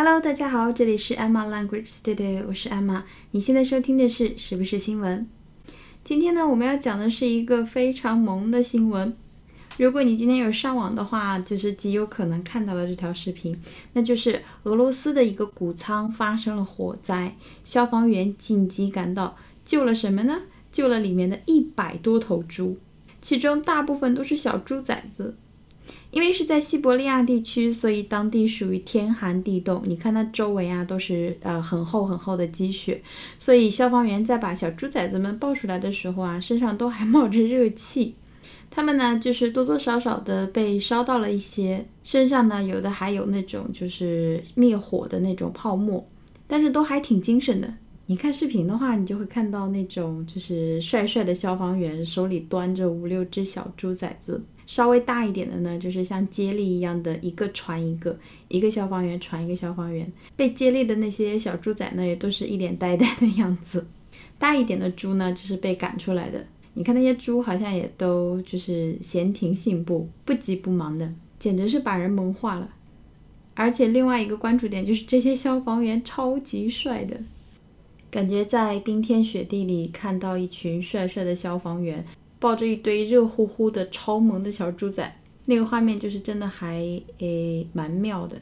Hello，大家好，这里是 Emma Language Studio，我是 Emma。你现在收听的是是不是新闻？今天呢，我们要讲的是一个非常萌的新闻。如果你今天有上网的话，就是极有可能看到了这条视频，那就是俄罗斯的一个谷仓发生了火灾，消防员紧急赶到，救了什么呢？救了里面的一百多头猪，其中大部分都是小猪崽子。因为是在西伯利亚地区，所以当地属于天寒地冻。你看它周围啊，都是呃很厚很厚的积雪，所以消防员在把小猪崽子们抱出来的时候啊，身上都还冒着热气。他们呢，就是多多少少的被烧到了一些，身上呢有的还有那种就是灭火的那种泡沫，但是都还挺精神的。你看视频的话，你就会看到那种就是帅帅的消防员手里端着五六只小猪崽子。稍微大一点的呢，就是像接力一样的，一个传一个，一个消防员传一个消防员。被接力的那些小猪仔呢，也都是一脸呆呆的样子。大一点的猪呢，就是被赶出来的。你看那些猪好像也都就是闲庭信步，不急不忙的，简直是把人萌化了。而且另外一个关注点就是这些消防员超级帅的，感觉在冰天雪地里看到一群帅帅的消防员。抱着一堆热乎乎的超萌的小猪仔，那个画面就是真的还诶蛮妙的。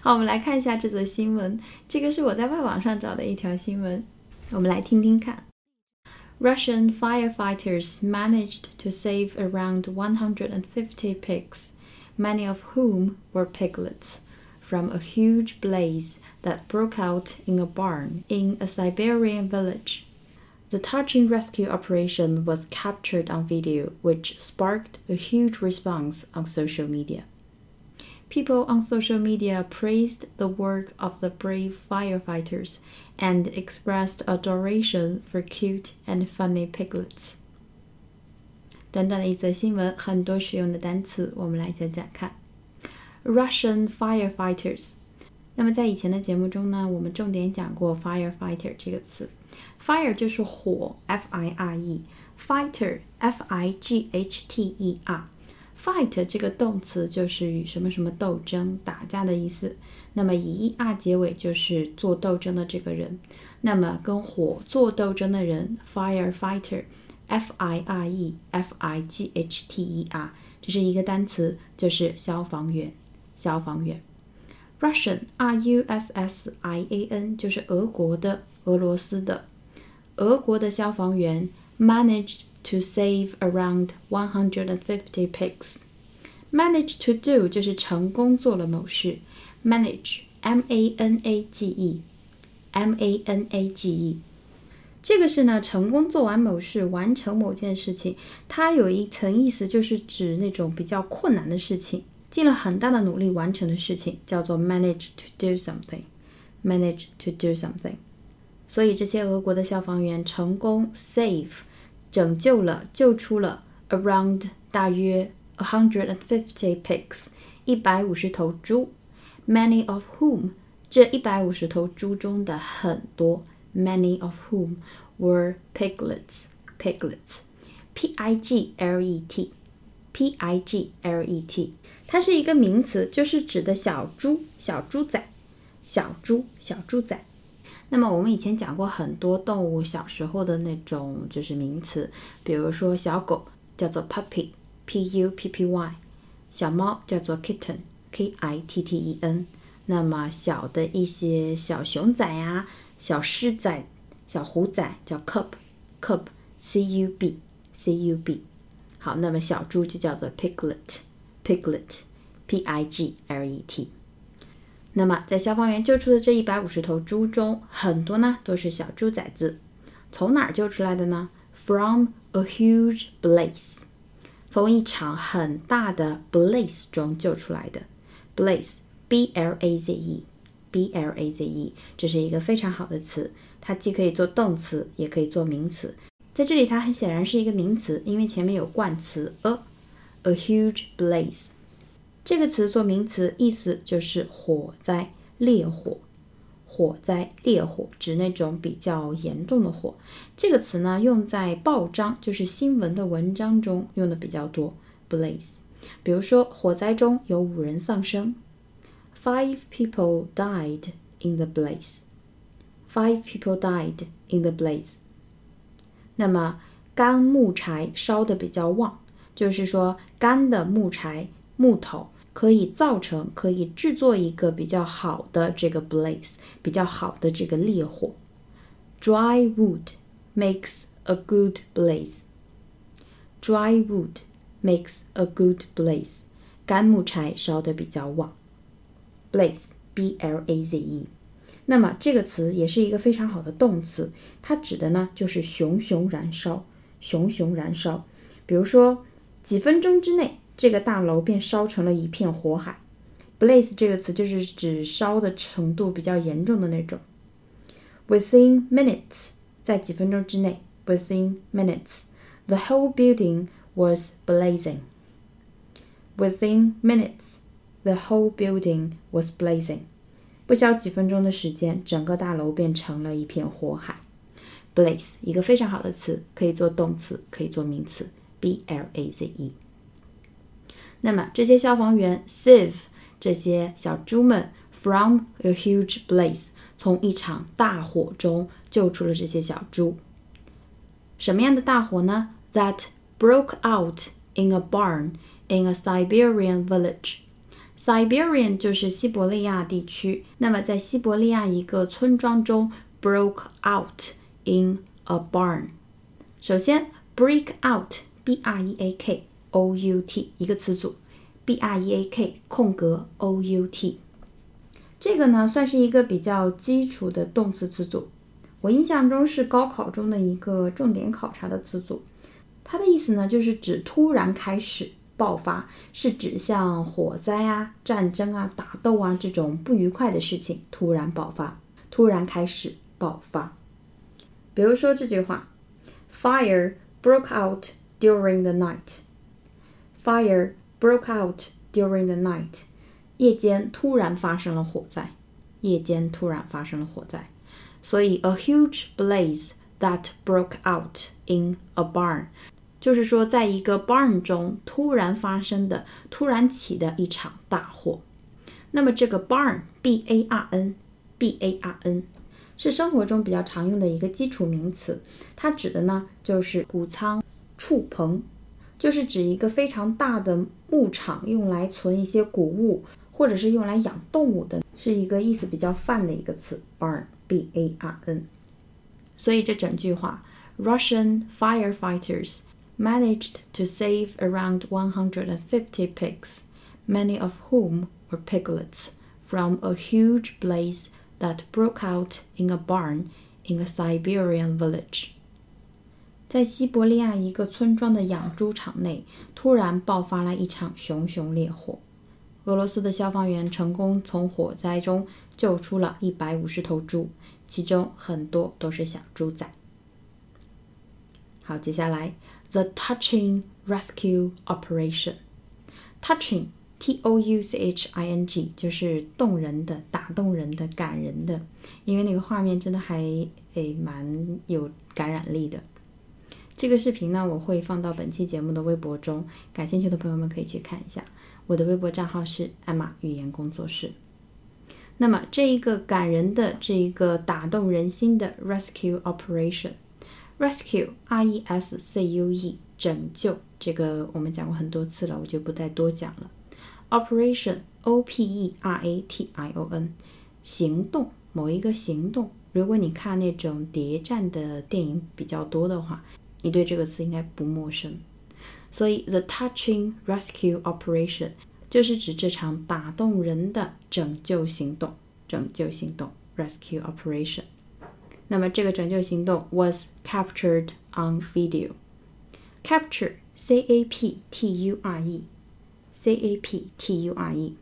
好，我们来看一下这则新闻，这个是我在外网上找的一条新闻，我们来听听看。Russian firefighters managed to save around 150 pigs, many of whom were piglets, from a huge blaze that broke out in a barn in a Siberian village. The touching rescue operation was captured on video, which sparked a huge response on social media. People on social media praised the work of the brave firefighters and expressed adoration for cute and funny piglets. 短短的一则新闻，很多实用的单词，我们来讲讲看。Russian firefighters。 那么在以前的节目中呢，我们重点讲过 firefighter 这个词。Fire 就是火，F I R E；fighter，F I G H T E R。Fight 这个动词就是与什么什么斗争、打架的意思。那么以 er 结尾就是做斗争的这个人。那么跟火做斗争的人，firefighter，F I R E，F I G H T E R，这是一个单词，就是消防员。消防员。Russian，R U S S I A N，就是俄国的、俄罗斯的。俄国的消防员 managed to save around 150 pigs. Manage to do 就是成功做了某事，manage m a n a g e m a n a g e，这个是呢成功做完某事，完成某件事情。它有一层意思，就是指那种比较困难的事情，尽了很大的努力完成的事情，叫做 manage to do something。manage to do something。所以这些俄国的消防员成功 save 拯救了救出了 around 大约 a hundred and fifty pigs 一百五十头猪，many of whom 这一百五十头猪中的很多 many of whom were piglets piglets p i g l e t p i g l e t 它是一个名词，就是指的小猪小猪仔小猪小猪仔。那么我们以前讲过很多动物小时候的那种就是名词，比如说小狗叫做 puppy，p u p p y，小猫叫做 kitten，k i t t e n。那么小的一些小熊仔呀、小狮仔、小虎仔叫 cub，cub，c u b，c u b。好，那么小猪就叫做 piglet，piglet，p i g l e t。那么，在消防员救出的这一百五十头猪中，很多呢都是小猪崽子。从哪儿救出来的呢？From a huge blaze，从一场很大的 blaze 中救出来的。Blaze，b l a z e，b l a z e，这是一个非常好的词，它既可以做动词，也可以做名词。在这里，它很显然是一个名词，因为前面有冠词 a，a huge blaze。这个词做名词，意思就是火灾、烈火。火灾、烈火指那种比较严重的火。这个词呢，用在报章，就是新闻的文章中用的比较多。Blaze，比如说火灾中有五人丧生。Five people died in the blaze. Five people died in the blaze. 那么干木柴烧的比较旺，就是说干的木柴木头可以造成可以制作一个比较好的这个 blaze，比较好的这个烈火。Dry wood makes a good blaze. Dry wood makes a good blaze. 干木柴烧的比较旺。Blaze，b l a z e。那么这个词也是一个非常好的动词，它指的呢就是熊熊燃烧，熊熊燃烧。比如说，几分钟之内，这个大楼便烧成了一片火海。Blaze 这个词就是指烧的程度比较严重的那种。Within minutes，在几分钟之内，Within minutes，the whole building was blazing. Within minutes，the whole building was blazing. 不消几分钟的时间，整个大楼变成了一片火海。Blaze 一个非常好的词，可以做动词，可以做名词。B L A Z E。那么这些消防员 save 这些小猪们 from a huge blaze，从一场大火中救出了这些小猪。什么样的大火呢？That broke out in a barn in a Siberian village。Siberian 就是西伯利亚地区。那么在西伯利亚一个村庄中，broke out in a barn。首先，break out，b r e a k o u t 一个词组，b r e a k 空格 o u t。这个呢算是一个比较基础的动词词组。我印象中是高考中的一个重点考察的词组。它的意思呢就是指突然开始。爆发是指像火灾啊、战争啊、打斗啊这种不愉快的事情突然爆发，突然开始爆发。比如说这句话：Fire broke out during the night. Fire broke out during the night. 夜间突然发生了火灾。夜间突然发生了火灾。所以，a huge blaze that broke out in a barn 就是说，在一个 barn 中突然发生的、突然起的一场大火。那么这个 barn，b a r n，b a r n，是生活中比较常用的一个基础名词。它指的呢就是谷仓、畜棚，就是指一个非常大的牧场，用来存一些谷物，或者是用来养动物的，是一个意思比较泛的一个词。barn，b a r n。所以这整句话，Russian firefighters。managed to save around 150 pigs, many of whom were piglets, from a huge blaze that broke out in a barn in a Siberian village. 在西伯利亚一个村庄的养猪场内，突然爆发了一场熊熊烈火。俄罗斯的消防员成功从火灾中救出了一百五十头猪，其中很多都是小猪仔。 好，接下来 the touching rescue operation。touching T O U C H I N G 就是动人的、打动人的、感人的，因为那个画面真的还诶蛮有感染力的。这个视频呢，我会放到本期节目的微博中，感兴趣的朋友们可以去看一下。我的微博账号是艾玛语言工作室。那么这一个感人的、这一个打动人心的 rescue operation。Rescue, R-E-S-C-U-E，拯救。这个我们讲过很多次了，我就不再多讲了。Operation, O-P-E-R-A-T-I-O-N，行动，某一个行动。如果你看那种谍战的电影比较多的话，你对这个词应该不陌生。所以，The touching rescue operation 就是指这场打动人的拯救行动。拯救行动，rescue operation。那么这个拯救行动 was captured on video。capture c a p t u r e c a p t u r e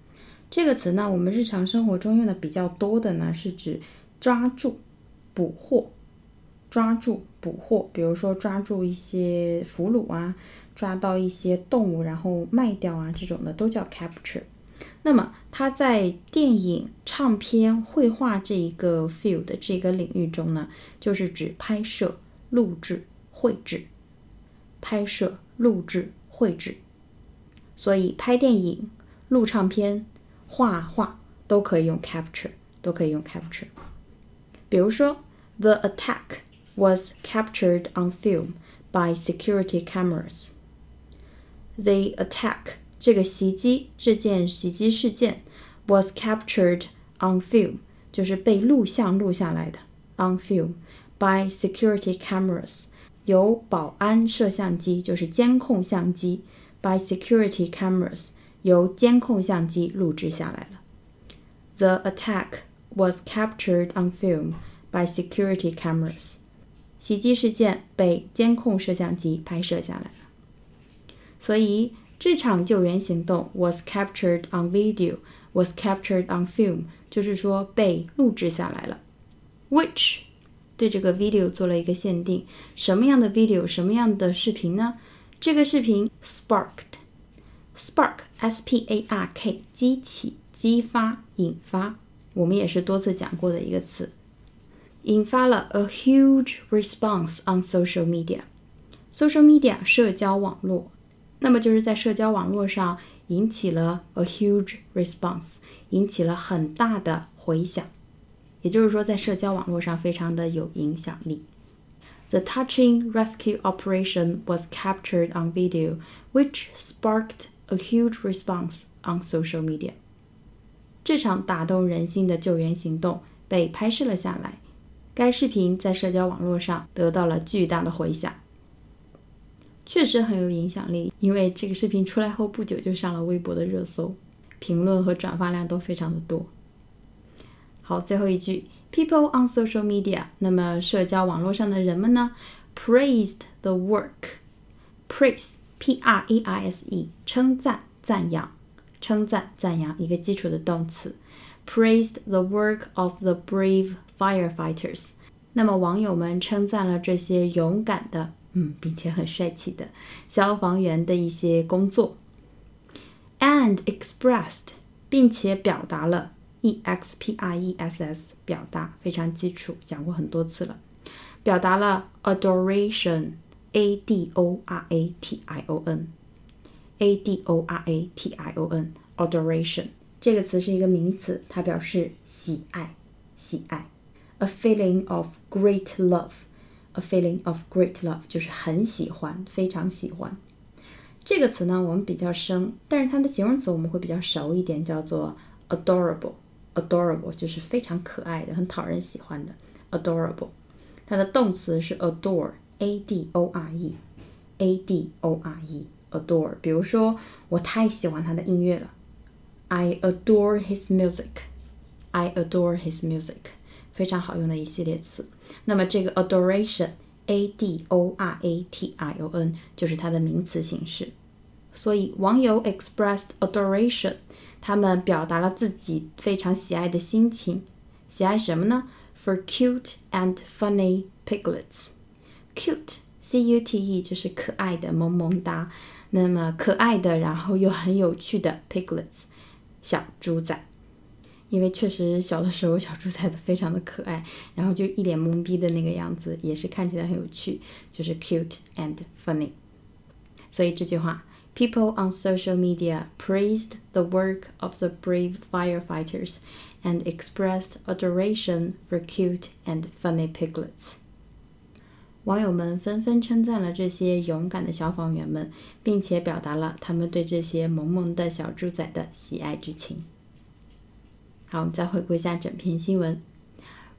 这个词呢，我们日常生活中用的比较多的呢，是指抓住、捕获、抓住、捕获。比如说抓住一些俘虏啊，抓到一些动物然后卖掉啊，这种的都叫 capture。那么，它在电影、唱片、绘画这一个 field 这个领域中呢，就是指拍摄、录制、绘制。拍摄、录制、绘制。所以，拍电影、录唱片、画画、都可以用 capture，都可以用 capture。比如说，The attack was captured on film by security cameras. The attack 这个袭击这件袭击事件 was captured on film，就是被录像录下来的 on film by security cameras，由保安摄像机就是监控相机 by security cameras 由监控相机录制下来了。The attack was captured on film by security cameras。袭击事件被监控摄像机拍摄下来了。所以这场救援行动 was captured on video, was captured on film，就是说被录制下来了。Which 对这个 video 做了一个限定，什么样的 video，什么样的视频呢？这个视频 sparked，spark，s-p-a-r-k，激起、激发、引发，我们也是多次讲过的一个词，引发了 a huge response on social media。social media 社交网络。那么就是在社交网络上引起了 a huge response，引起了很大的回响，也就是说在社交网络上非常的有影响力。The touching rescue operation was captured on video, which sparked a huge response on social media. 这场打动人心的救援行动被拍摄了下来，该视频在社交网络上得到了巨大的回响。确实很有影响力，因为这个视频出来后不久就上了微博的热搜，评论和转发量都非常的多。好，最后一句，People on social media，那么社交网络上的人们呢，praised the work，praise，p-r-a-i-s-e，称赞、赞扬、称赞、赞扬，一个基础的动词，praised the work of the brave firefighters，那么网友们称赞了这些勇敢的。嗯，并且很帅气的消防员的一些工作，and expressed，并且表达了，e x p r e s s，表达非常基础，讲过很多次了，表达了 adoration，a d o r a t i o n，a d o r a t i o n，adoration 这个词是一个名词，它表示喜爱，喜爱，a feeling of great love。A feeling of great love 就是很喜欢，非常喜欢。这个词呢，我们比较生，但是它的形容词我们会比较熟一点，叫做 adorable。adorable 就是非常可爱的，很讨人喜欢的。adorable，它的动词是 adore，a d o r e，a d o r e，adore。比如说，我太喜欢他的音乐了，I adore his music。I adore his music。非常好用的一系列词。那么这个 adoration，a d o r a t i o n，就是它的名词形式。所以网友 expressed adoration，他们表达了自己非常喜爱的心情。喜爱什么呢？For cute and funny piglets。cute，c u t e，就是可爱的、萌萌哒。那么可爱的，然后又很有趣的 piglets，小猪仔。因为确实小的时候小猪崽子非常的可爱，然后就一脸懵逼的那个样子，也是看起来很有趣，就是 cute and funny。所以这句话，People on social media praised the work of the brave firefighters and expressed adoration for cute and funny piglets。网友们纷纷称赞了这些勇敢的消防员们，并且表达了他们对这些萌萌的小猪仔的喜爱之情。好，我们再回顾一下整篇新闻。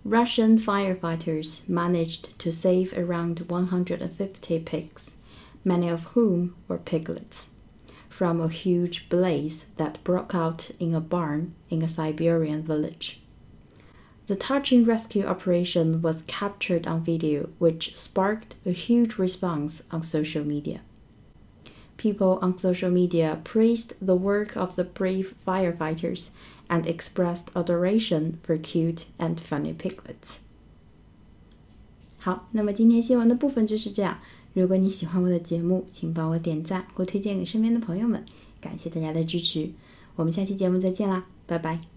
Russian firefighters managed to save around 150 pigs, many of whom were piglets, from a huge blaze that broke out in a barn in a Siberian village. The touching rescue operation was captured on video, which sparked a huge response on social media. People on social media praised the work of the brave firefighters and expressed adoration for cute and funny piglets. 好，那么今天新闻的部分就是这样。如果你喜欢我的节目，请帮我点赞或推荐给身边的朋友们，感谢大家的支持。我们下期节目再见啦，拜拜。